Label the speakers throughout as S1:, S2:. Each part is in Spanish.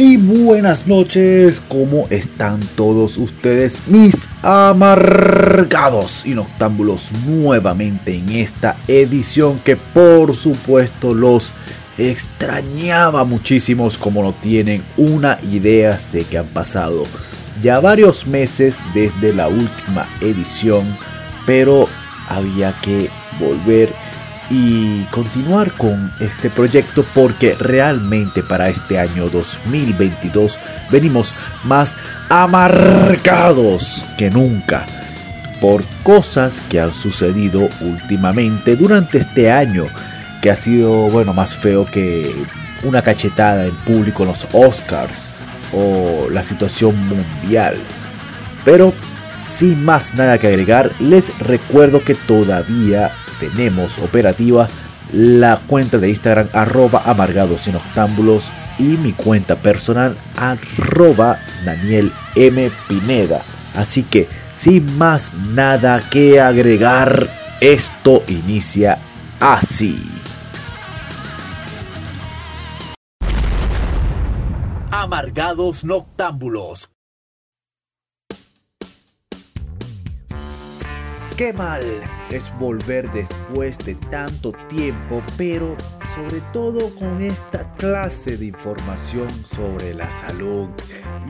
S1: y buenas noches, ¿cómo están todos ustedes, mis amargados y noctámbulos, nuevamente en esta edición que por supuesto los extrañaba muchísimos como no tienen una idea, sé que han pasado ya varios meses desde la última edición, pero había que volver y continuar con este proyecto porque realmente para este año 2022 venimos más amargados que nunca por cosas que han sucedido últimamente durante este año que ha sido bueno más feo que una cachetada en público en los Oscars o la situación mundial. Pero sin más nada que agregar les recuerdo que todavía tenemos operativa la cuenta de Instagram arroba amargados en octámbulos y mi cuenta personal arroba Daniel M. Pineda. Así que sin más nada que agregar, esto inicia así. Amargados Noctámbulos Qué mal es volver después de tanto tiempo, pero sobre todo con esta clase de información sobre la salud.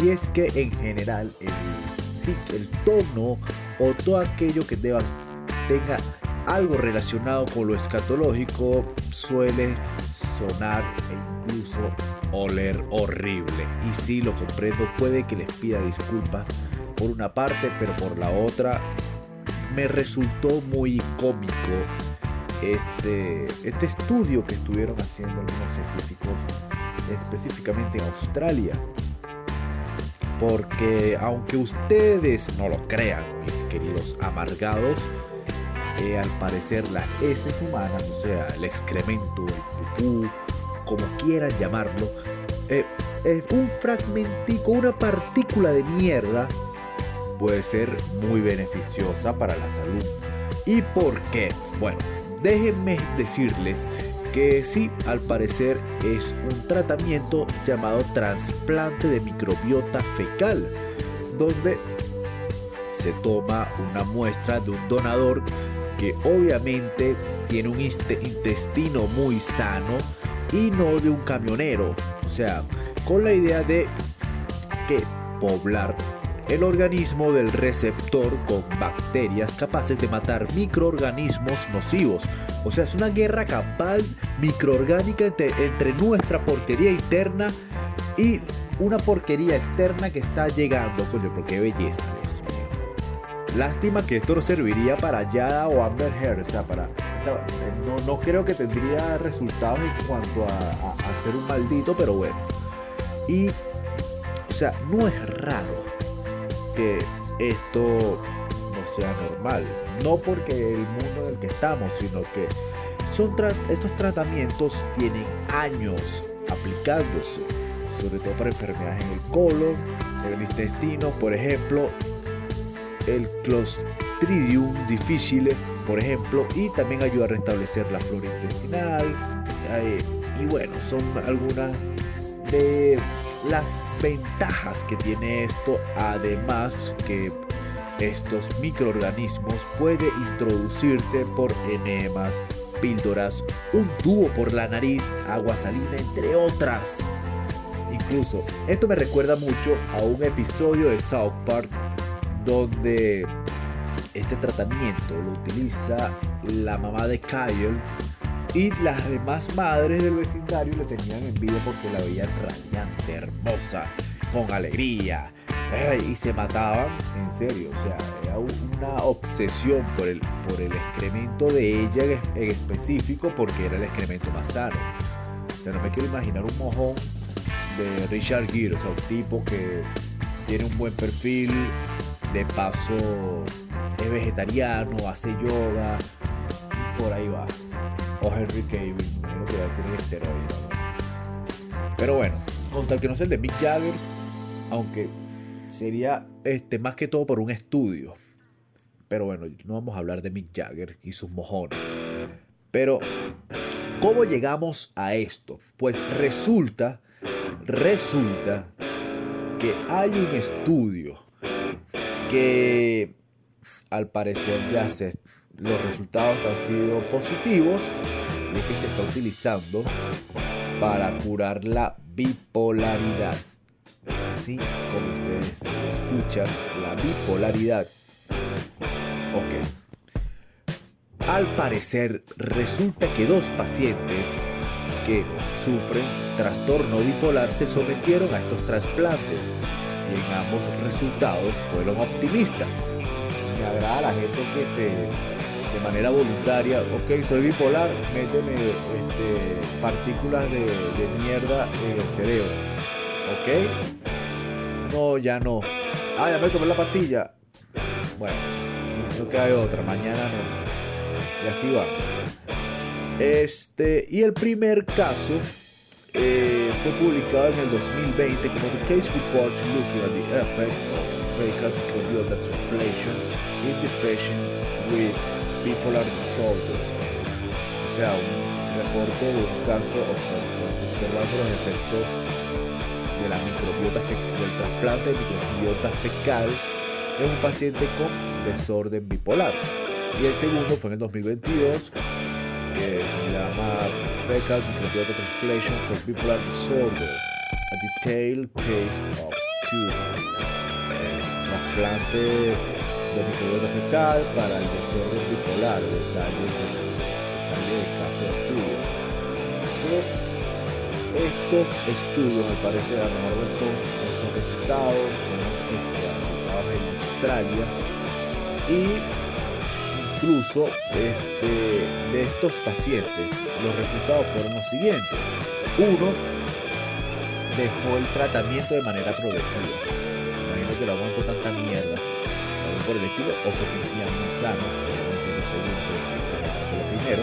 S1: Y es que en general el, el tono o todo aquello que deba, tenga algo relacionado con lo escatológico suele sonar e incluso oler horrible. Y si lo comprendo, puede que les pida disculpas por una parte, pero por la otra me resultó muy cómico este, este estudio que estuvieron haciendo algunos científicos específicamente en Australia. Porque aunque ustedes no lo crean, mis queridos amargados, eh, al parecer las heces humanas, o sea, el excremento, el pupú, como quieran llamarlo, eh, es un fragmentico, una partícula de mierda puede ser muy beneficiosa para la salud. ¿Y por qué? Bueno, déjenme decirles que sí, al parecer es un tratamiento llamado trasplante de microbiota fecal, donde se toma una muestra de un donador que obviamente tiene un intestino muy sano y no de un camionero, o sea, con la idea de que poblar el organismo del receptor con bacterias capaces de matar microorganismos nocivos. O sea, es una guerra campal microorgánica entre, nuestra porquería interna y una porquería externa que está llegando, coño, porque belleza, Dios mío. Lástima que esto no serviría para Yada o Amber Heard, o sea, para... No, creo que tendría resultados en cuanto a, a ser un maldito, pero bueno. Y, o sea, no es raro esto no sea normal. No porque el mundo en el que estamos, sino que son estos tratamientos tienen años aplicándose, sobre todo para enfermedades en el colon, en el intestino, por ejemplo, el Clostridium difficile, por ejemplo, y también ayuda a restablecer la flora intestinal. Eh, y bueno, son algunas de las ventajas que tiene esto, además que estos microorganismos puede introducirse por enemas, píldoras, un tubo por la nariz, agua salina, entre otras. Incluso, esto me recuerda mucho a un episodio de South Park donde este tratamiento lo utiliza la mamá de Kyle y las demás madres del vecindario le tenían envidia porque la veían radiante, hermosa, con alegría. y se mataban, en serio, o sea, era una obsesión por el, por el excremento de ella en específico porque era el excremento más sano. O sea, no me quiero imaginar un mojón de Richard Gere, o sea, un tipo que tiene un buen perfil, de paso es vegetariano, hace yoga, por ahí va o Henry Cavill, que. Pero bueno, con tal que no sea el de Mick Jagger, aunque sería este, más que todo por un estudio. Pero bueno, no vamos a hablar de Mick Jagger y sus mojones. Pero, ¿cómo llegamos a esto? Pues resulta, resulta que hay un estudio que al parecer ya se, los resultados han sido positivos y es que se está utilizando para curar la bipolaridad. Así como ustedes escuchan, la bipolaridad. Ok. Al parecer resulta que dos pacientes que sufren trastorno bipolar se sometieron a estos trasplantes y en ambos resultados fueron optimistas. Me agrada la gente que se de manera voluntaria, ok, soy bipolar, méteme este, partículas de, mierda en el cerebro. ¿Ok? No, ya no. Ah, ya me tomé la pastilla. Bueno, no queda otra, mañana no. Y así va. Este, y el primer caso eh, fue publicado en el 2020 como The Case Report Looking at the Effect of Fake Microbiota Transplantation in the Patient with Bipolar Disorder. O sea, un reporte de un caso observando los efectos de la microbiota del trasplante de microbiota fecal en un paciente con desorden bipolar. Y el segundo fue en el 2022 que se llama Fecal Microbiota Transplantation for Bipolar Disorder, a detailed case of student. Eh, trasplante de microbiota fecal para el desorden bipolar, detalle, detalle del caso de estudio. estos estudios, al parecer, a lo mejor de estos, estos resultados fueron este, realizados en Australia y incluso este, de estos pacientes, los resultados fueron los siguientes. Uno dejó el tratamiento de manera progresiva. Imagino que lo aguantó tanta mierda, algo por el estilo, o se sentía muy sano, obviamente el segundo, exagerando lo primero.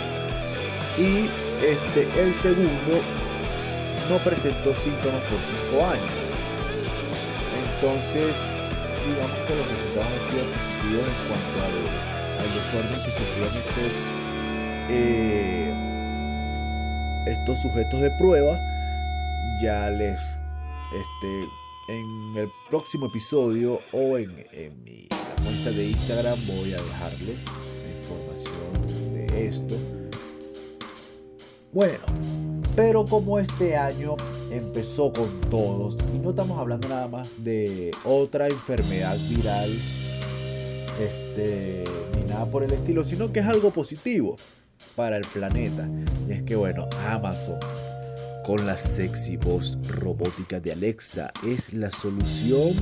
S1: Y este, el segundo no presentó síntomas por cinco años. Entonces, digamos que los resultados han sido positivos en cuanto a al desorden que sufrieron estos, eh, estos sujetos de prueba. Ya les, este, en el próximo episodio o en, mi cuenta de Instagram voy a dejarles información de esto. Bueno, pero como este año empezó con todos, y no estamos hablando nada más de otra enfermedad viral este, ni nada por el estilo, sino que es algo positivo para el planeta. Y es que bueno, Amazon con la sexy voz robótica de Alexa es la solución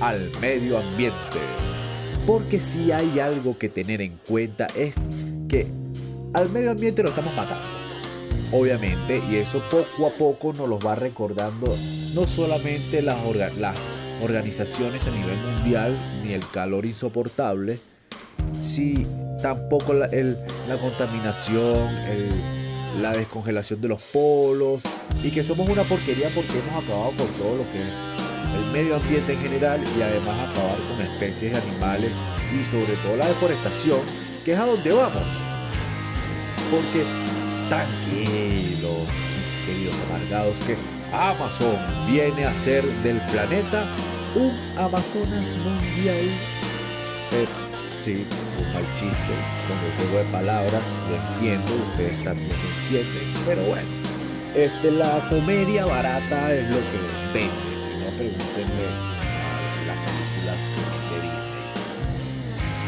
S1: al medio ambiente. Porque si hay algo que tener en cuenta es que al medio ambiente lo estamos matando. Obviamente, y eso poco a poco nos lo va recordando no solamente las, las organizaciones a nivel mundial, ni el calor insoportable, si tampoco la, la contaminación, la descongelación de los polos, y que somos una porquería porque hemos acabado con todo lo que es el medio ambiente en general y además acabar con especies de animales y sobre todo la deforestación, que es a donde vamos. Porque tranquilos, mis queridos amargados, que Amazon viene a ser del planeta un Amazonas mundial. Eh, sí, un mal chiste, con el juego de palabras, lo entiendo, ustedes también lo entienden, pero bueno, este, la comedia barata es lo que vende, a las películas de Disney.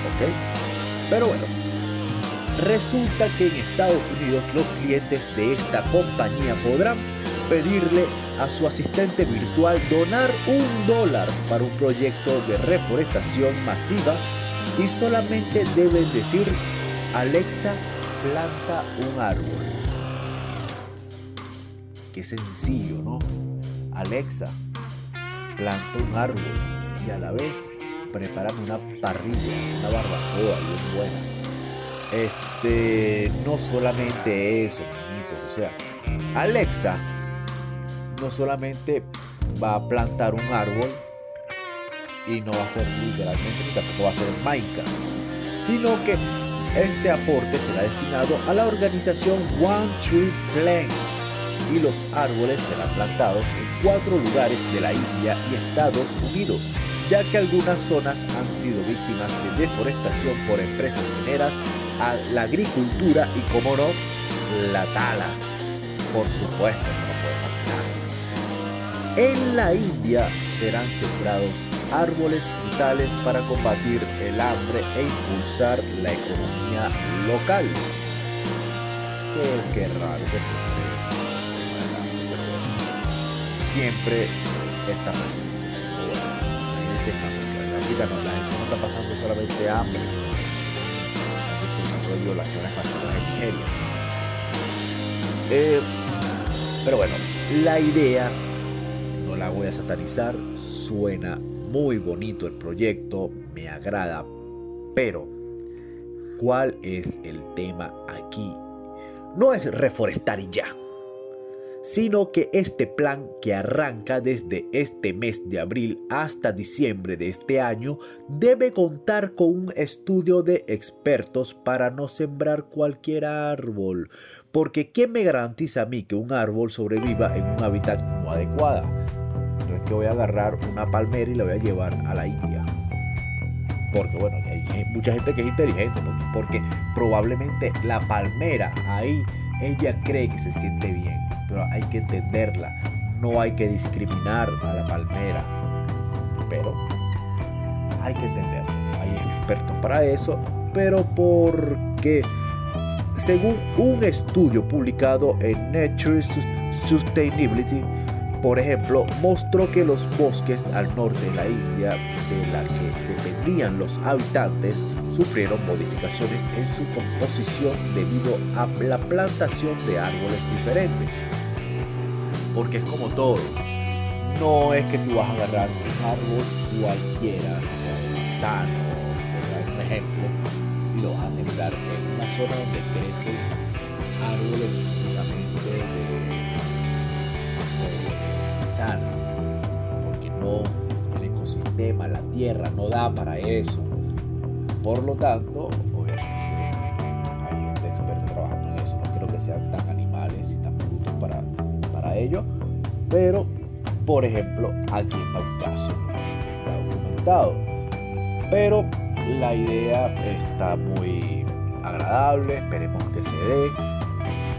S1: ¿Ok? Pero bueno, resulta que en Estados Unidos los clientes de esta compañía podrán pedirle a su asistente virtual donar un dólar para un proyecto de reforestación masiva y solamente deben decir Alexa planta un árbol. Qué sencillo, ¿no? Alexa planta un árbol y a la vez prepárame una parrilla, una barbacoa bien buena. Este, no solamente eso, o sea, Alexa no solamente va a plantar un árbol y no va a ser literalmente ni tampoco va a ser Minecraft, sino que este aporte será destinado a la organización One Tree Plan y los árboles serán plantados en cuatro lugares de la India y Estados Unidos, ya que algunas zonas han sido víctimas de deforestación por empresas mineras, a la agricultura y, como no, la tala. Por supuesto, no puede faltar. En la India serán sembrados árboles frutales para combatir el hambre e impulsar la economía local. Qué, raro que siempre está presente. Ahorita no, la gente no está pasando solamente hambre, sino violaciones masivas en Nigeria. Eh, pero bueno, la idea no la voy a satanizar, suena muy bonito el proyecto, me agrada, pero ¿cuál es el tema aquí? No es reforestar y ya, sino que este plan que arranca desde este mes de abril hasta diciembre de este año debe contar con un estudio de expertos para no sembrar cualquier árbol, porque ¿quién me garantiza a mí que un árbol sobreviva en un hábitat no adecuado? que voy a agarrar una palmera y la voy a llevar a la India. Porque bueno, hay mucha gente que es inteligente, porque probablemente la palmera ahí, ella cree que se siente bien, hay que entenderla. No hay que discriminar a la palmera, pero hay que entenderlo. Hay expertos para eso, pero porque según un estudio publicado en Nature Sustainability, por ejemplo, mostró que los bosques al norte de la India, de la que dependían los habitantes, sufrieron modificaciones en su composición debido a la plantación de árboles diferentes. Porque es como todo, no es que tú vas a agarrar un árbol cualquiera, sea, un manzano, un ejemplo, y lo vas a sembrar en una zona donde crecen árboles únicamente de porque no, el ecosistema, la tierra no da para eso. Por lo tanto, obviamente hay gente experta trabajando en eso. No creo que sean tan pero por ejemplo, aquí está un caso que está documentado. Pero la idea está muy agradable, esperemos que se dé.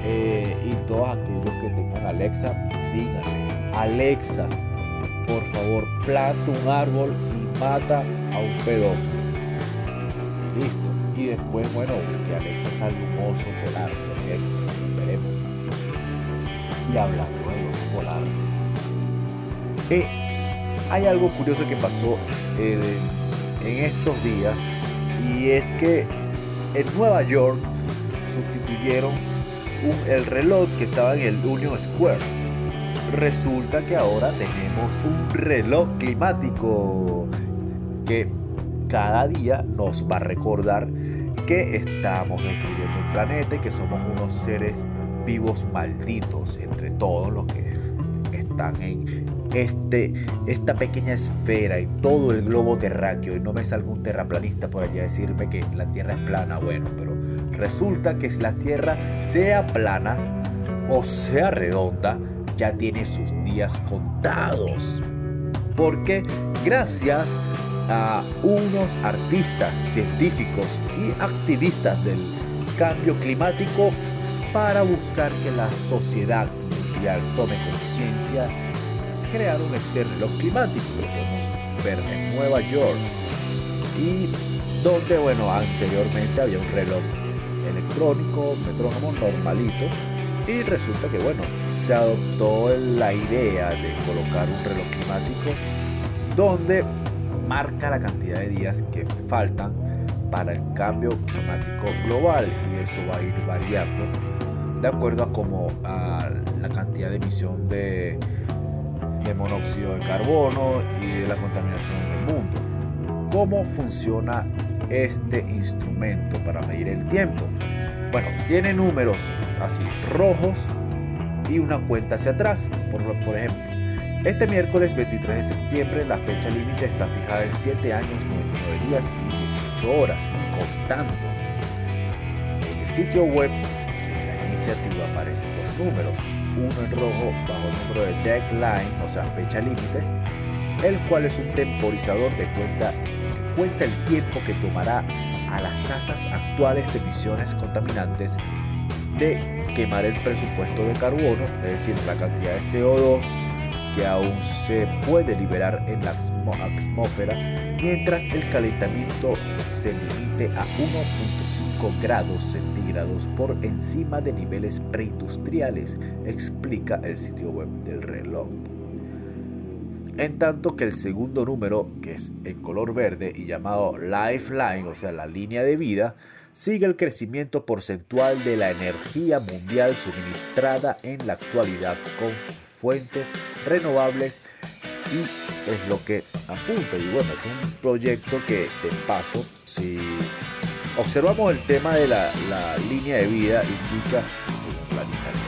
S1: Eh, y todos aquellos que tengan Alexa, díganle Alexa, por favor, planta un árbol y mata a un pedófilo. Listo. Y después, bueno, que Alexa salga un oso por ejemplo. Veremos. Y hablando polar. Eh, hay algo curioso que pasó en estos días y es que en Nueva York sustituyeron el reloj que estaba en el Union Square resulta que ahora tenemos un reloj climático que cada día nos va a recordar que estamos destruyendo el planeta y que somos unos seres vivos malditos entre todos los que están en este, esta pequeña esfera, y todo el globo terráqueo. Y no me salga un terraplanista por allá a decirme que la Tierra es plana. Bueno, pero resulta que si la Tierra sea plana o sea redonda, ya tiene sus días contados. Porque gracias a unos artistas, científicos y activistas del cambio climático para buscar que la sociedad mundial tome conciencia, crearon este reloj climático que podemos ver en Nueva York. Y donde, bueno, anteriormente había un reloj electrónico, metrónomo normalito y resulta que, bueno, se adoptó la idea de colocar un reloj climático donde marca la cantidad de días que faltan para el cambio climático global y eso va a ir variando de acuerdo a como a la cantidad de emisión de, monóxido de carbono y de la contaminación en el mundo. ¿Cómo funciona este instrumento para medir el tiempo? Bueno, tiene números así rojos y una cuenta hacia atrás. Por, ejemplo, este miércoles 23 de septiembre la fecha límite está fijada en 7 años, 99 días y 18 horas, contando. En el sitio web de la iniciativa aparecen dos números, uno en rojo bajo el número de deadline, o sea, fecha límite, el cual es un temporizador de cuenta que cuenta el tiempo que tomará a las tasas actuales de emisiones contaminantes de quemar el presupuesto de carbono, es decir, la cantidad de CO2 que aún se puede liberar en la atmósfera, mientras el calentamiento se limite a 1.5 grados centígrados por encima de niveles preindustriales, explica el sitio web del reloj. En tanto que el segundo número, que es en color verde y llamado Lifeline, o sea, la línea de vida, sigue el crecimiento porcentual de la energía mundial suministrada en la actualidad con fuentes renovables es lo que apunta. Y bueno, es un proyecto que de paso, si observamos el tema de la, línea de vida, indica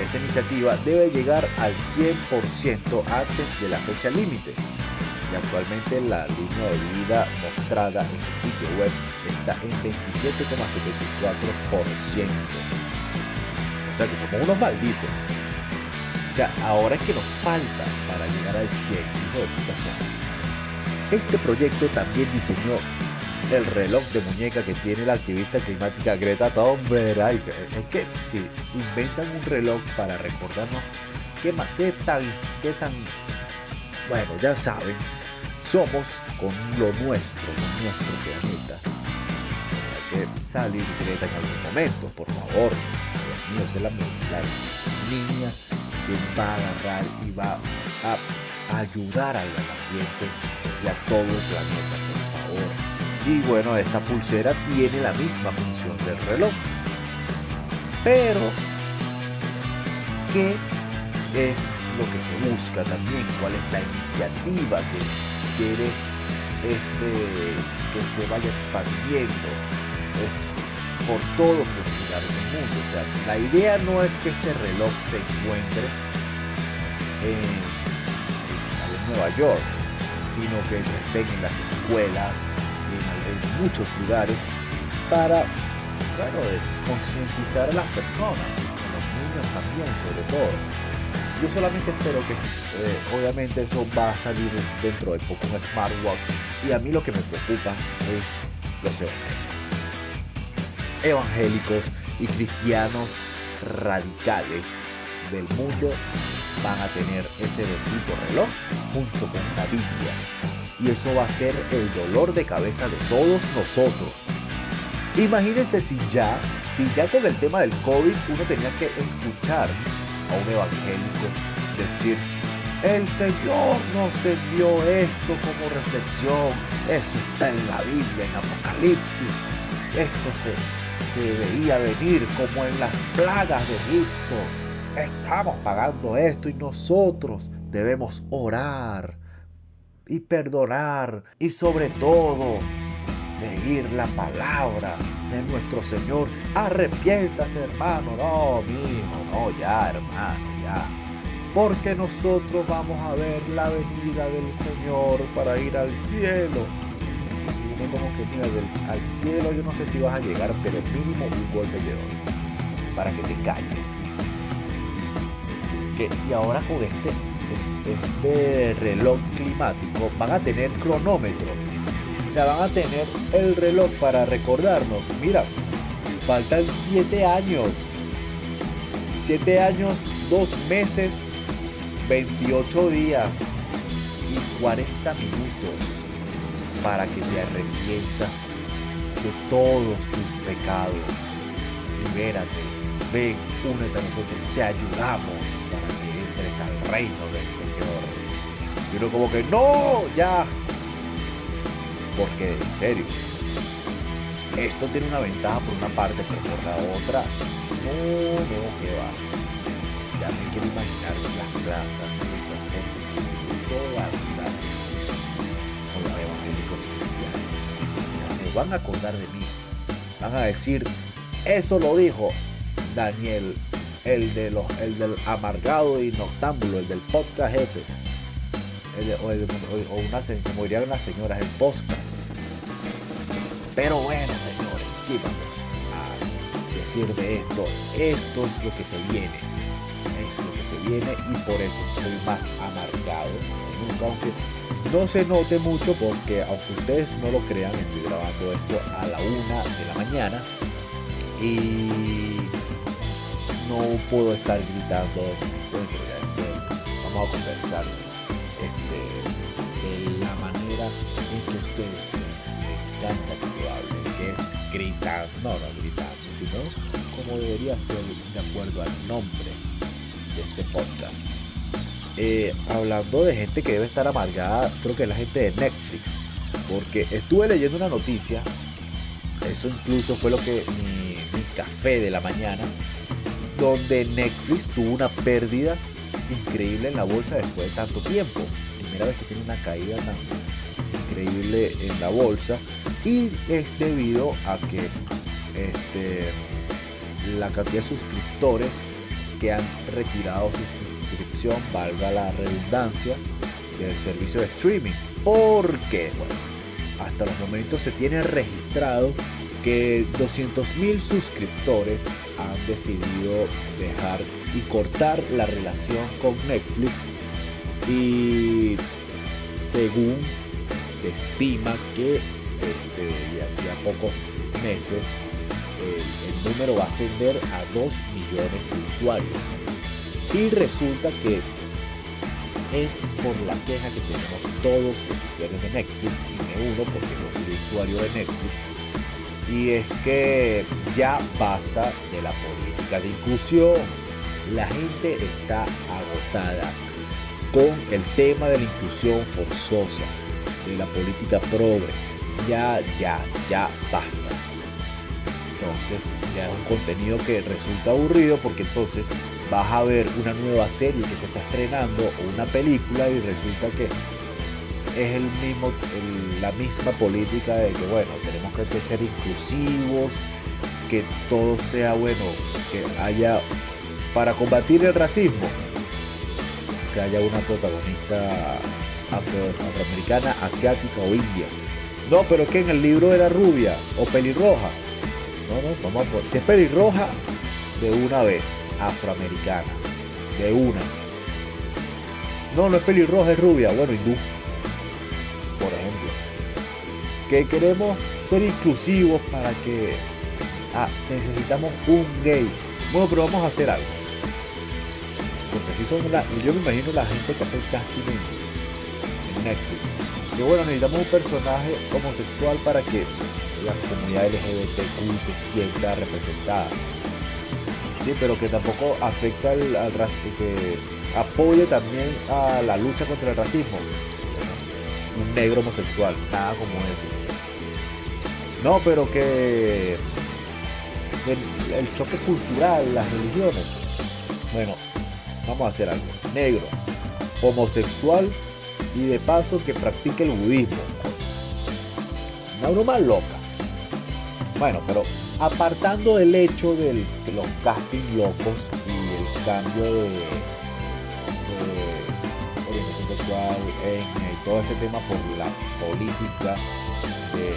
S1: esta iniciativa debe llegar al 100% antes de la fecha límite. Y actualmente la línea de vida mostrada en el sitio web está en 27,74%. O sea que somos unos malditos. O sea, ahora que nos falta para llegar al 100, hijo de puta Este proyecto también diseñó el reloj de muñeca que tiene la activista climática Greta Thunberg. Es que si inventan un reloj para recordarnos qué, más, qué tan, qué tan, bueno, ya saben, somos con lo nuestro, con nuestro planeta. Hay que salir Greta en algún momento, por favor. Dios mío, es la, la niña que va a agarrar y va a ayudar al ambiente y a todo el planeta, por favor y bueno, esta pulsera tiene la misma función del reloj. Pero, ¿qué es lo que se busca también? ¿Cuál es la iniciativa que quiere este, que se vaya expandiendo por todos los lugares del mundo? O sea, la idea no es que este reloj se encuentre en, Nueva York, sino que estén en las escuelas, en, muchos lugares para bueno, concientizar a las personas, a los niños también sobre todo. Yo solamente espero que eh, obviamente eso va a salir dentro de poco un smartwatch y a mí lo que me preocupa es los evangélicos. Evangélicos y cristianos radicales del mundo van a tener ese bendito reloj junto con la Biblia. Y eso va a ser el dolor de cabeza de todos nosotros. Imagínense si ya, si ya con el tema del COVID uno tenía que escuchar a un evangélico decir, el Señor nos envió esto como reflexión, eso está en la Biblia, en Apocalipsis, esto se, se veía venir como en las plagas de Egipto, estamos pagando esto y nosotros debemos orar y perdonar y sobre todo seguir la palabra de nuestro Señor. Arrepiéntase, hermano. No, mi hijo, no, ya, hermano, ya. Porque nosotros vamos a ver la venida del Señor para ir al cielo. Como que mira, al cielo yo no sé si vas a llegar, pero mínimo un golpe de oro para que te calles. Que, y ahora con este este reloj climático van a tener cronómetro. O sea, van a tener el reloj para recordarnos. Mira, faltan 7 años. 7 años, 2 meses, 28 días y 40 minutos para que te arrepientas de todos tus pecados. Libérate, ven, únete a nosotros, te ayudamos para que entres al reino del Señor. Y uno como que, no, ya. Porque en serio, esto tiene una ventaja por una parte, pero por la otra, no, no, que va. Ya me quiero imaginar las plantas, van a acordar de mí. Van a decir, eso lo dijo Daniel el, de los, el del amargado y noctámbulo, el del podcast ese. o, o, una, como dirían las señoras, el podcast. Pero bueno, señores, aquí vamos a decir de esto, esto es lo que se viene, es lo que se viene y por eso estoy más amargado nunca, no se note mucho porque aunque ustedes no lo crean, estoy grabando esto a la una de la mañana y no puedo estar gritando vamos a conversar este, de la manera en que ustedes me encanta que yo es gritando, no, no gritando, sino como debería ser de acuerdo al nombre de este podcast. Eh, hablando de gente que debe estar amargada, creo que es la gente de Netflix, porque estuve leyendo una noticia, eso incluso fue lo que mi, café de la mañana, donde Netflix tuvo una pérdida increíble en la bolsa después de tanto tiempo. Primera vez que tiene una caída tan increíble en la bolsa y es debido a que este, la cantidad de suscriptores que han retirado su valga la redundancia, del servicio de streaming. Porque, hasta los momentos se tiene registrado que 200.000 suscriptores han decidido dejar y cortar la relación con Netflix y según se estima que este, de a pocos meses el, número va a ascender a 2 millones de usuarios y resulta que es por la queja que tenemos todos los usuarios de Netflix y uno porque no soy usuario de Netflix y es que ya basta de la política de inclusión. La gente está agotada con el tema de la inclusión forzosa, de la política progre. Ya, ya, ya basta. Entonces, ya es un contenido que resulta aburrido porque entonces vas a ver una nueva serie que se está estrenando o una película y resulta que es el mismo, la misma política de que, bueno, tenemos que ser inclusivos, que todo sea bueno, que haya, para combatir el racismo, que haya una protagonista afroamericana, asiática o india. No, pero que en el libro era rubia o pelirroja. No, no, vamos a poner. Si es pelirroja, de una vez, afroamericana, de una. No, no es pelirroja, es rubia. Bueno, hindú por ejemplo. Que queremos ser inclusivos para que ah, necesitamos un gay. Bueno, pero vamos a hacer algo. Porque si son la, yo me imagino la gente que hace casting en, Netflix. Que bueno, necesitamos un personaje homosexual para que la comunidad LGBTQ se sienta representada. Sí, pero que tampoco afecta al, al que apoye también a la lucha contra el racismo un negro homosexual, nada como eso. No, pero que el, choque cultural, las religiones. Bueno, vamos a hacer algo. Negro, homosexual y de paso que practique el budismo. Una broma loca. Bueno, pero apartando el hecho de los castings locos y el cambio de en eh, todo ese tema por la política de,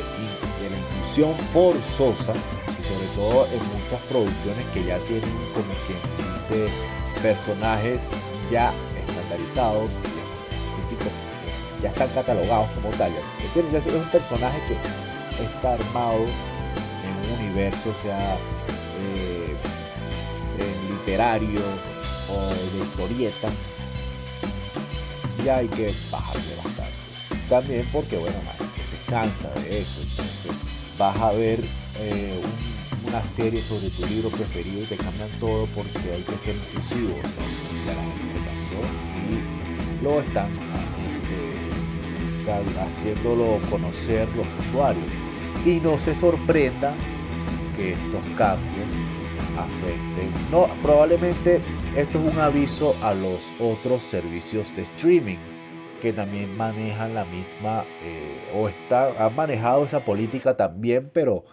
S1: la inclusión forzosa y sobre todo en muchas producciones que ya tienen como quien dice personajes ya estandarizados, ya están catalogados como tal. Es un personaje que está armado en un universo, sea eh, literario o de historietas ya hay que bajarle bastante. También porque, bueno, se cansa de eso. Vas a ver eh, una serie sobre tu libro preferido y te cambian todo porque hay que ser inclusivo. Ya la gente se cansó y lo están haciéndolo conocer los usuarios. Y no se sorprenda que estos cambios afecten. No, probablemente esto es un aviso a los otros servicios de streaming que también manejan la misma eh, o está, han manejado esa política también, pero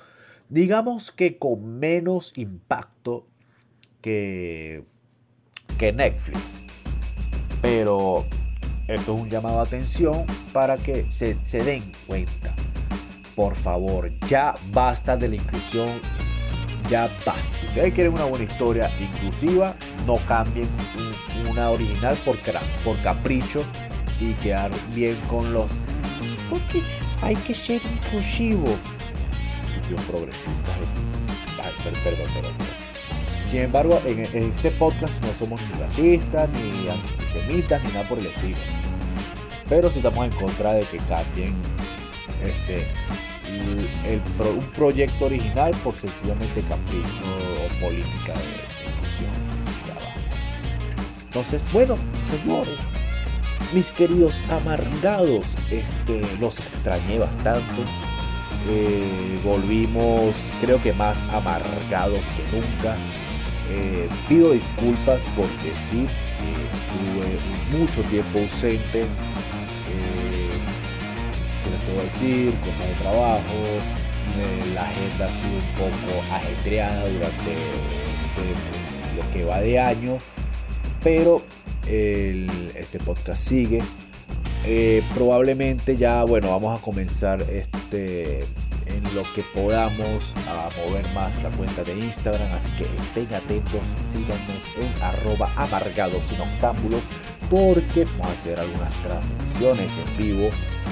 S1: digamos que con menos impacto que, que Netflix. Pero esto es un llamado a atención para que se, den cuenta. Por favor, ya basta de la inclusión ya basta. Ustedes quieren una buena historia inclusiva, no cambien una original por, por capricho y quedar bien con los. Porque hay que ser inclusivo. Los progresistas. perdón, perdón, perdón. Sin embargo, en, este podcast no somos ni racistas, ni antisemitas, ni nada por el estilo. Pero si estamos en contra de que cambien este, un proyecto original por sencillamente capricho o política de inclusión. Entonces, bueno, señores, mis queridos amargados, este, los extrañé bastante. Eh, volvimos, creo que más amargados que nunca. Eh, pido disculpas porque sí, estuve mucho tiempo ausente. Eh, puedo decir? Cosas de trabajo. la agenda ha sido un poco ajetreada durante este, lo que va de año. Pero este podcast sigue. Eh, probablemente ya, bueno, vamos a comenzar este en lo que podamos a mover más la cuenta de Instagram. Así que estén atentos, síganos en arroba amargados sin octámbulos porque vamos a hacer algunas transmisiones en vivo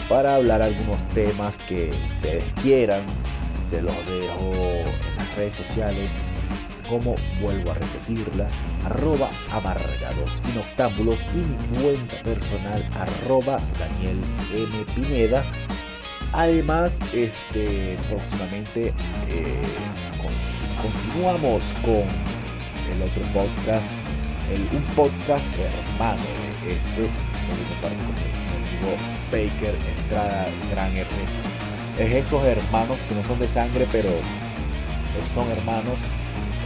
S1: para hablar algunos temas que ustedes quieran. Se los dejo en las redes sociales como vuelvo a repetirla, arroba amargados y noctámbulos y mi cuenta personal arroba Daniel M. Pineda. Además, este, próximamente eh, continuamos con el otro podcast, el, un podcast hermano de este, mi amigo Baker Estrada, gran Ernesto. Es esos hermanos que no son de sangre, pero son hermanos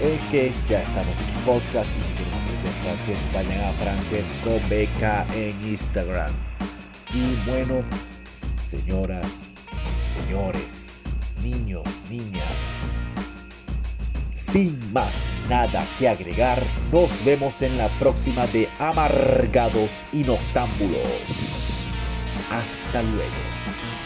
S1: eh, que ya estamos en podcast y si quieren aprender francés vayan a Francesco Beca en Instagram. Y bueno, señoras, señores, niños, niñas, sin más nada que agregar, nos vemos en la próxima de Amargados y Noctámbulos. Hasta luego.